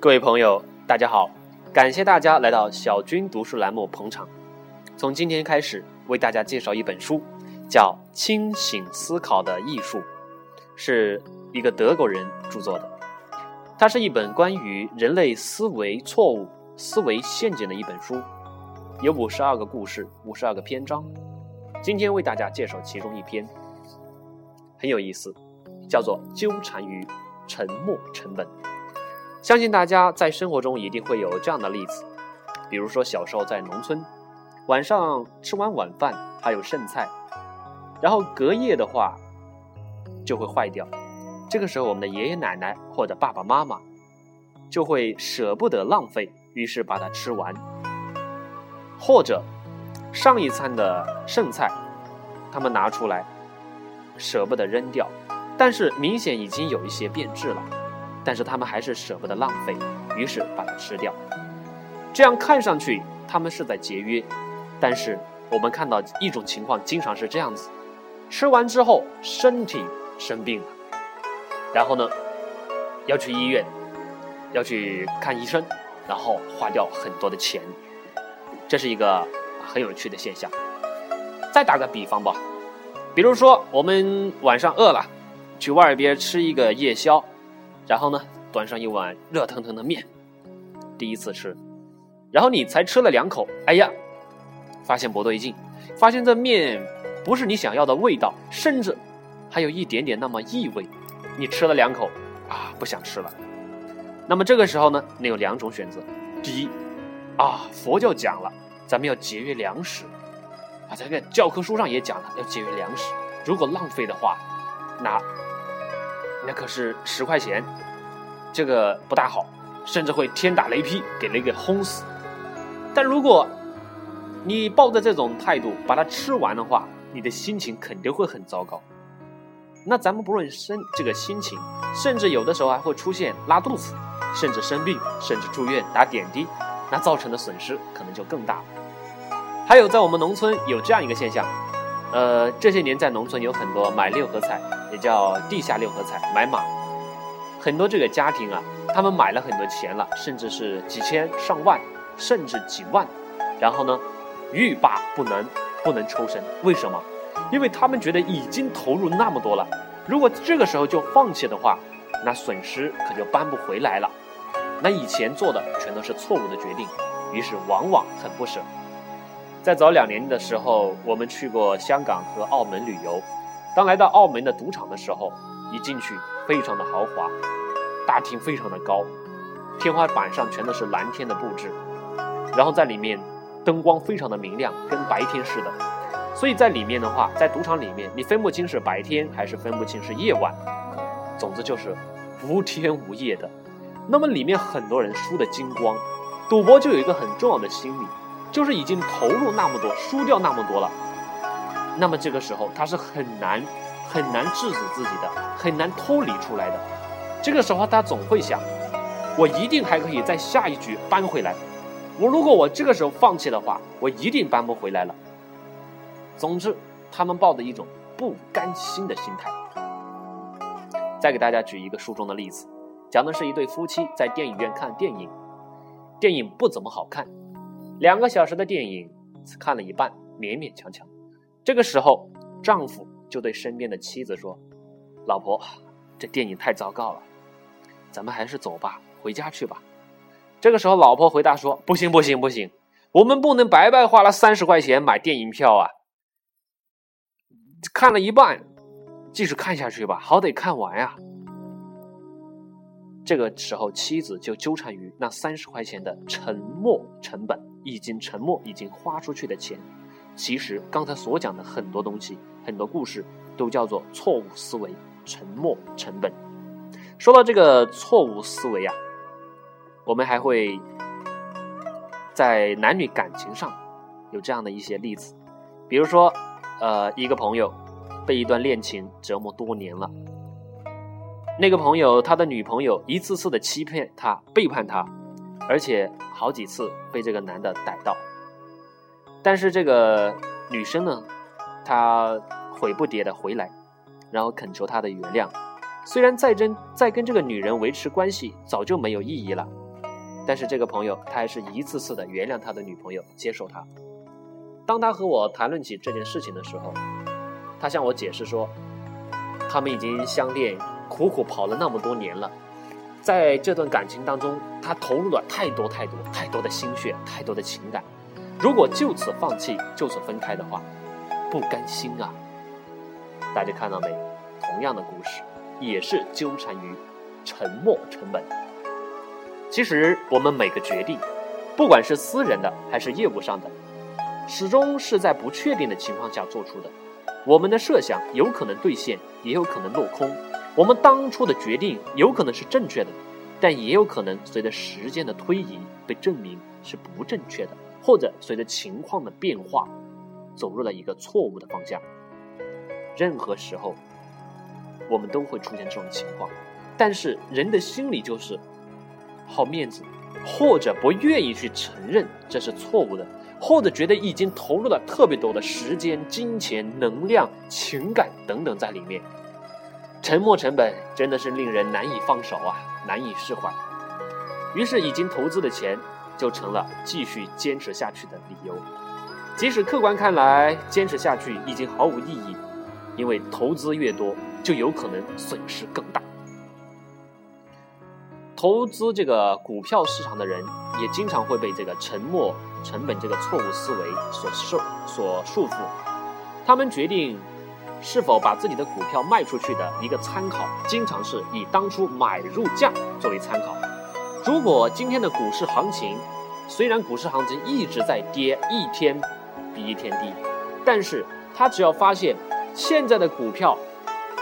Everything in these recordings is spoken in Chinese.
各位朋友，大家好！感谢大家来到小军读书栏目捧场。从今天开始，为大家介绍一本书，叫《清醒思考的艺术》，是一个德国人著作的。它是一本关于人类思维错误、思维陷阱的一本书，有五十二个故事，五十二个篇章。今天为大家介绍其中一篇，很有意思，叫做《纠缠于沉默成本》。相信大家在生活中一定会有这样的例子，比如说小时候在农村，晚上吃完晚饭还有剩菜，然后隔夜的话就会坏掉，这个时候我们的爷爷奶奶或者爸爸妈妈就会舍不得浪费，于是把它吃完，或者上一餐的剩菜，他们拿出来舍不得扔掉，但是明显已经有一些变质了。但是他们还是舍不得浪费，于是把它吃掉。这样看上去他们是在节约，但是我们看到一种情况经常是这样子：吃完之后身体生病了，然后呢要去医院，要去看医生，然后花掉很多的钱。这是一个很有趣的现象。再打个比方吧，比如说我们晚上饿了，去外边吃一个夜宵。然后呢，端上一碗热腾腾的面，第一次吃，然后你才吃了两口，哎呀，发现不对劲，发现这面不是你想要的味道，甚至还有一点点那么异味。你吃了两口，啊，不想吃了。那么这个时候呢，你有两种选择：第一，啊，佛教讲了，咱们要节约粮食，啊，这个教科书上也讲了要节约粮食，如果浪费的话，那。那可是十块钱，这个不大好，甚至会天打雷劈，给雷给轰死。但如果你抱着这种态度把它吃完的话，你的心情肯定会很糟糕。那咱们不论生这个心情，甚至有的时候还会出现拉肚子，甚至生病，甚至住院打点滴，那造成的损失可能就更大了。还有在我们农村有这样一个现象。呃，这些年在农村有很多买六合彩，也叫地下六合彩买马，很多这个家庭啊，他们买了很多钱了，甚至是几千上万，甚至几万，然后呢，欲罢不能，不能抽身。为什么？因为他们觉得已经投入那么多了，如果这个时候就放弃的话，那损失可就扳不回来了。那以前做的全都是错误的决定，于是往往很不舍。在早两年的时候，我们去过香港和澳门旅游。当来到澳门的赌场的时候，一进去非常的豪华，大厅非常的高，天花板上全都是蓝天的布置，然后在里面灯光非常的明亮，跟白天似的。所以在里面的话，在赌场里面，你分不清是白天还是分不清是夜晚，总之就是无天无夜的。那么里面很多人输的精光，赌博就有一个很重要的心理。就是已经投入那么多，输掉那么多了，那么这个时候他是很难很难制止自己的，很难脱离出来的。这个时候他总会想，我一定还可以在下一局扳回来。我如果我这个时候放弃的话，我一定扳不回来了。总之，他们抱着一种不甘心的心态。再给大家举一个书中的例子，讲的是一对夫妻在电影院看电影，电影不怎么好看。两个小时的电影只看了一半，勉勉强强。这个时候，丈夫就对身边的妻子说：“老婆，这电影太糟糕了，咱们还是走吧，回家去吧。”这个时候，老婆回答说：“不行，不行，不行，我们不能白白花了三十块钱买电影票啊！看了一半，继续看下去吧，好歹看完呀。”这个时候，妻子就纠缠于那三十块钱的沉没成本，已经沉没，已经花出去的钱。其实刚才所讲的很多东西，很多故事，都叫做错误思维、沉默成本。说到这个错误思维啊，我们还会在男女感情上有这样的一些例子，比如说，呃，一个朋友被一段恋情折磨多年了。那个朋友，他的女朋友一次次的欺骗他、背叛他，而且好几次被这个男的逮到。但是这个女生呢，她悔不迭的回来，然后恳求他的原谅。虽然再真再跟这个女人维持关系早就没有意义了，但是这个朋友他还是一次次的原谅他的女朋友，接受他。当他和我谈论起这件事情的时候，他向我解释说，他们已经相恋苦苦跑了那么多年了，在这段感情当中，他投入了太多太多太多的心血，太多的情感。如果就此放弃，就此分开的话，不甘心啊！大家看到没？同样的故事，也是纠缠于沉没成本。其实我们每个决定，不管是私人的还是业务上的，始终是在不确定的情况下做出的。我们的设想有可能兑现，也有可能落空。我们当初的决定有可能是正确的，但也有可能随着时间的推移被证明是不正确的。或者随着情况的变化，走入了一个错误的方向。任何时候，我们都会出现这种情况，但是人的心理就是好面子，或者不愿意去承认这是错误的，或者觉得已经投入了特别多的时间、金钱、能量、情感等等在里面，沉没成本真的是令人难以放手啊，难以释怀。于是，已经投资的钱。就成了继续坚持下去的理由，即使客观看来坚持下去已经毫无意义，因为投资越多，就有可能损失更大。投资这个股票市场的人，也经常会被这个沉没成本这个错误思维所受所束缚。他们决定是否把自己的股票卖出去的一个参考，经常是以当初买入价作为参考。如果今天的股市行情，虽然股市行情一直在跌，一天比一天低，但是他只要发现现在的股票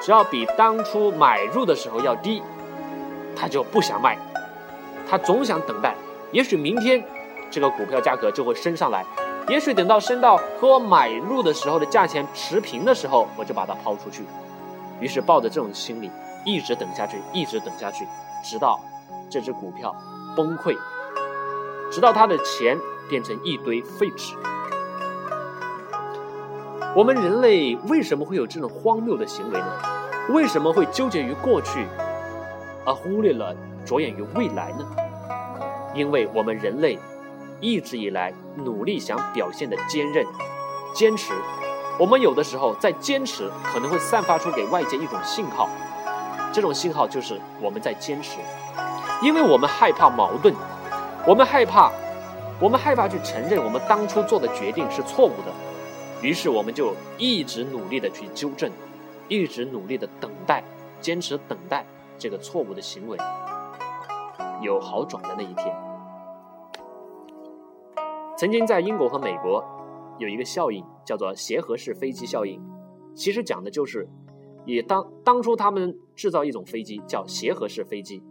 只要比当初买入的时候要低，他就不想卖，他总想等待，也许明天这个股票价格就会升上来，也许等到升到和我买入的时候的价钱持平的时候，我就把它抛出去。于是抱着这种心理，一直等下去，一直等下去，直到。这只股票崩溃，直到他的钱变成一堆废纸。我们人类为什么会有这种荒谬的行为呢？为什么会纠结于过去，而忽略了着眼于未来呢？因为我们人类一直以来努力想表现的坚韧、坚持。我们有的时候在坚持，可能会散发出给外界一种信号，这种信号就是我们在坚持。因为我们害怕矛盾，我们害怕，我们害怕去承认我们当初做的决定是错误的，于是我们就一直努力的去纠正，一直努力的等待，坚持等待这个错误的行为有好转的那一天。曾经在英国和美国有一个效应叫做协和式飞机效应，其实讲的就是，也当当初他们制造一种飞机叫协和式飞机。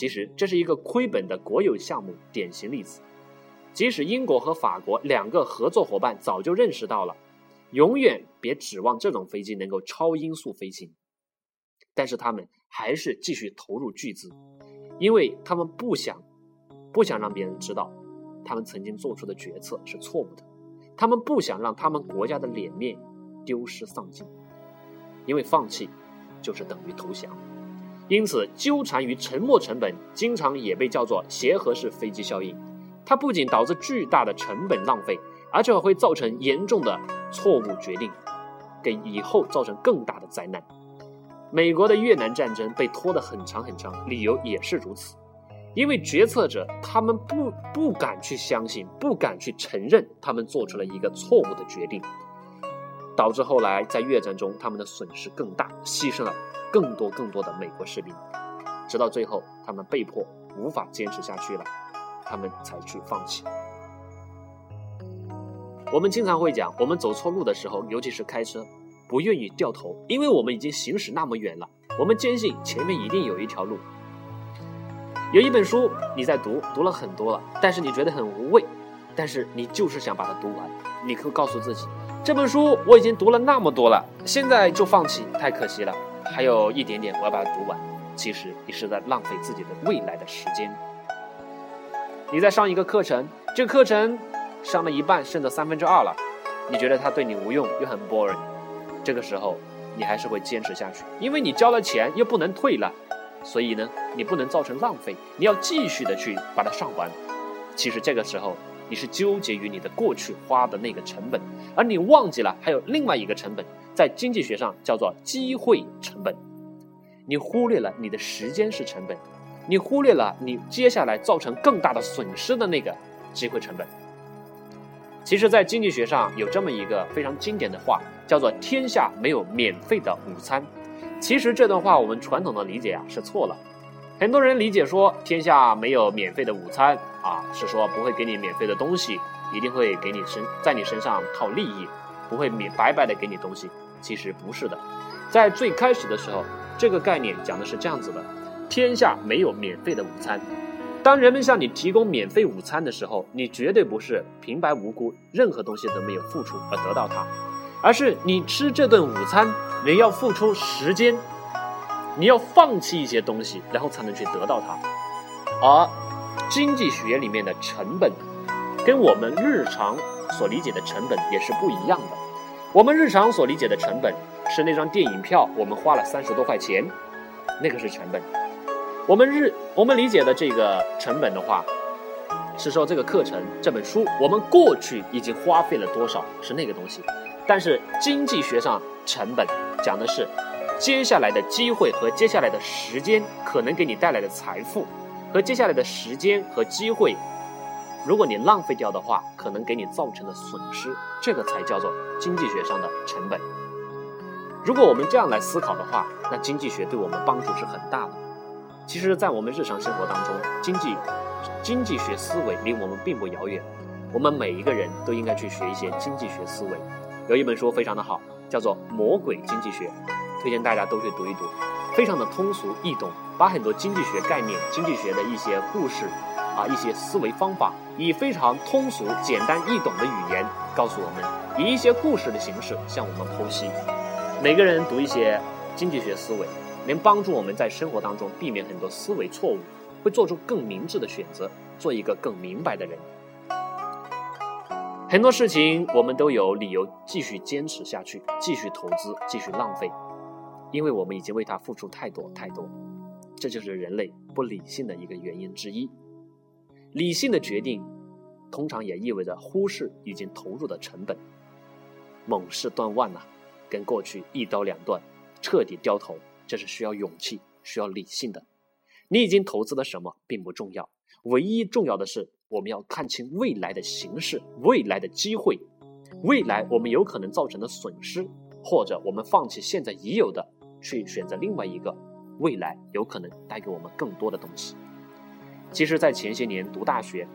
其实这是一个亏本的国有项目典型例子。即使英国和法国两个合作伙伴早就认识到了，永远别指望这种飞机能够超音速飞行，但是他们还是继续投入巨资，因为他们不想不想让别人知道他们曾经做出的决策是错误的，他们不想让他们国家的脸面丢失丧尽，因为放弃就是等于投降。因此，纠缠于沉没成本，经常也被叫做协和式飞机效应。它不仅导致巨大的成本浪费，而且会造成严重的错误决定，给以后造成更大的灾难。美国的越南战争被拖得很长很长，理由也是如此。因为决策者他们不不敢去相信，不敢去承认他们做出了一个错误的决定。导致后来在越战中，他们的损失更大，牺牲了更多更多的美国士兵，直到最后他们被迫无法坚持下去了，他们才去放弃。我们经常会讲，我们走错路的时候，尤其是开车，不愿意掉头，因为我们已经行驶那么远了，我们坚信前面一定有一条路。有一本书你在读，读了很多了，但是你觉得很无味，但是你就是想把它读完，你可以告诉自己。这本书我已经读了那么多了，现在就放弃太可惜了。还有一点点，我要把它读完。其实你是在浪费自己的未来的时间。你在上一个课程，这个课程上了一半，剩的三分之二了，你觉得它对你无用又很 boring，这个时候你还是会坚持下去，因为你交了钱又不能退了，所以呢，你不能造成浪费，你要继续的去把它上完。其实这个时候，你是纠结于你的过去花的那个成本，而你忘记了还有另外一个成本，在经济学上叫做机会成本。你忽略了你的时间是成本，你忽略了你接下来造成更大的损失的那个机会成本。其实，在经济学上有这么一个非常经典的话，叫做“天下没有免费的午餐”。其实这段话我们传统的理解啊是错了。很多人理解说“天下没有免费的午餐”啊，是说不会给你免费的东西，一定会给你身在你身上套利益，不会免白白的给你东西。其实不是的，在最开始的时候。这个概念讲的是这样子的：天下没有免费的午餐。当人们向你提供免费午餐的时候，你绝对不是平白无故任何东西都没有付出而得到它，而是你吃这顿午餐，你要付出时间，你要放弃一些东西，然后才能去得到它。而经济学里面的成本，跟我们日常所理解的成本也是不一样的。我们日常所理解的成本。是那张电影票，我们花了三十多块钱，那个是成本。我们日我们理解的这个成本的话，是说这个课程这本书，我们过去已经花费了多少，是那个东西。但是经济学上成本讲的是接下来的机会和接下来的时间可能给你带来的财富，和接下来的时间和机会，如果你浪费掉的话，可能给你造成的损失，这个才叫做经济学上的成本。如果我们这样来思考的话，那经济学对我们帮助是很大的。其实，在我们日常生活当中，经济经济学思维离我们并不遥远。我们每一个人都应该去学一些经济学思维。有一本书非常的好，叫做《魔鬼经济学》，推荐大家都去读一读，非常的通俗易懂，把很多经济学概念、经济学的一些故事把、一些思维方法，以非常通俗、简单易懂的语言告诉我们，以一些故事的形式向我们剖析。每个人读一些经济学思维，能帮助我们在生活当中避免很多思维错误，会做出更明智的选择，做一个更明白的人。很多事情我们都有理由继续坚持下去，继续投资，继续浪费，因为我们已经为它付出太多太多。这就是人类不理性的一个原因之一。理性的决定，通常也意味着忽视已经投入的成本。猛士断腕呐！跟过去一刀两断，彻底掉头，这是需要勇气、需要理性的。你已经投资了什么并不重要，唯一重要的是我们要看清未来的形势、未来的机会、未来我们有可能造成的损失，或者我们放弃现在已有的，去选择另外一个未来有可能带给我们更多的东西。其实，在前些年读大学，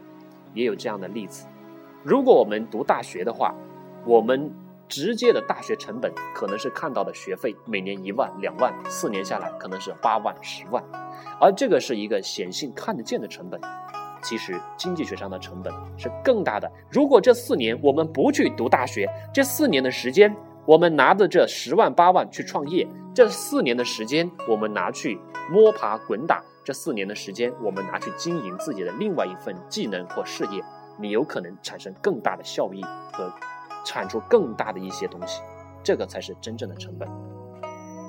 也有这样的例子。如果我们读大学的话，我们。直接的大学成本可能是看到的学费每年一万两万，四年下来可能是八万十万，而这个是一个显性看得见的成本。其实经济学上的成本是更大的。如果这四年我们不去读大学，这四年的时间我们拿着这十万八万去创业，这四年的时间我们拿去摸爬滚打，这四年的时间我们拿去经营自己的另外一份技能或事业，你有可能产生更大的效益和。产出更大的一些东西，这个才是真正的成本。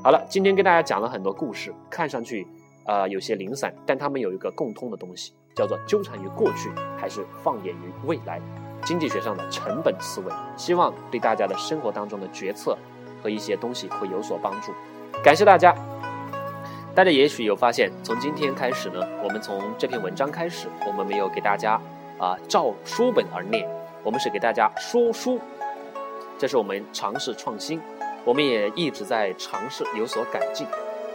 好了，今天跟大家讲了很多故事，看上去呃有些零散，但他们有一个共通的东西，叫做纠缠于过去还是放眼于未来。经济学上的成本思维，希望对大家的生活当中的决策和一些东西会有所帮助。感谢大家。大家也许有发现，从今天开始呢，我们从这篇文章开始，我们没有给大家啊照书本而念，我们是给大家说书。这是我们尝试创新，我们也一直在尝试有所改进。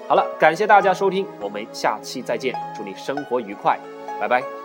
好了，感谢大家收听，我们下期再见，祝你生活愉快，拜拜。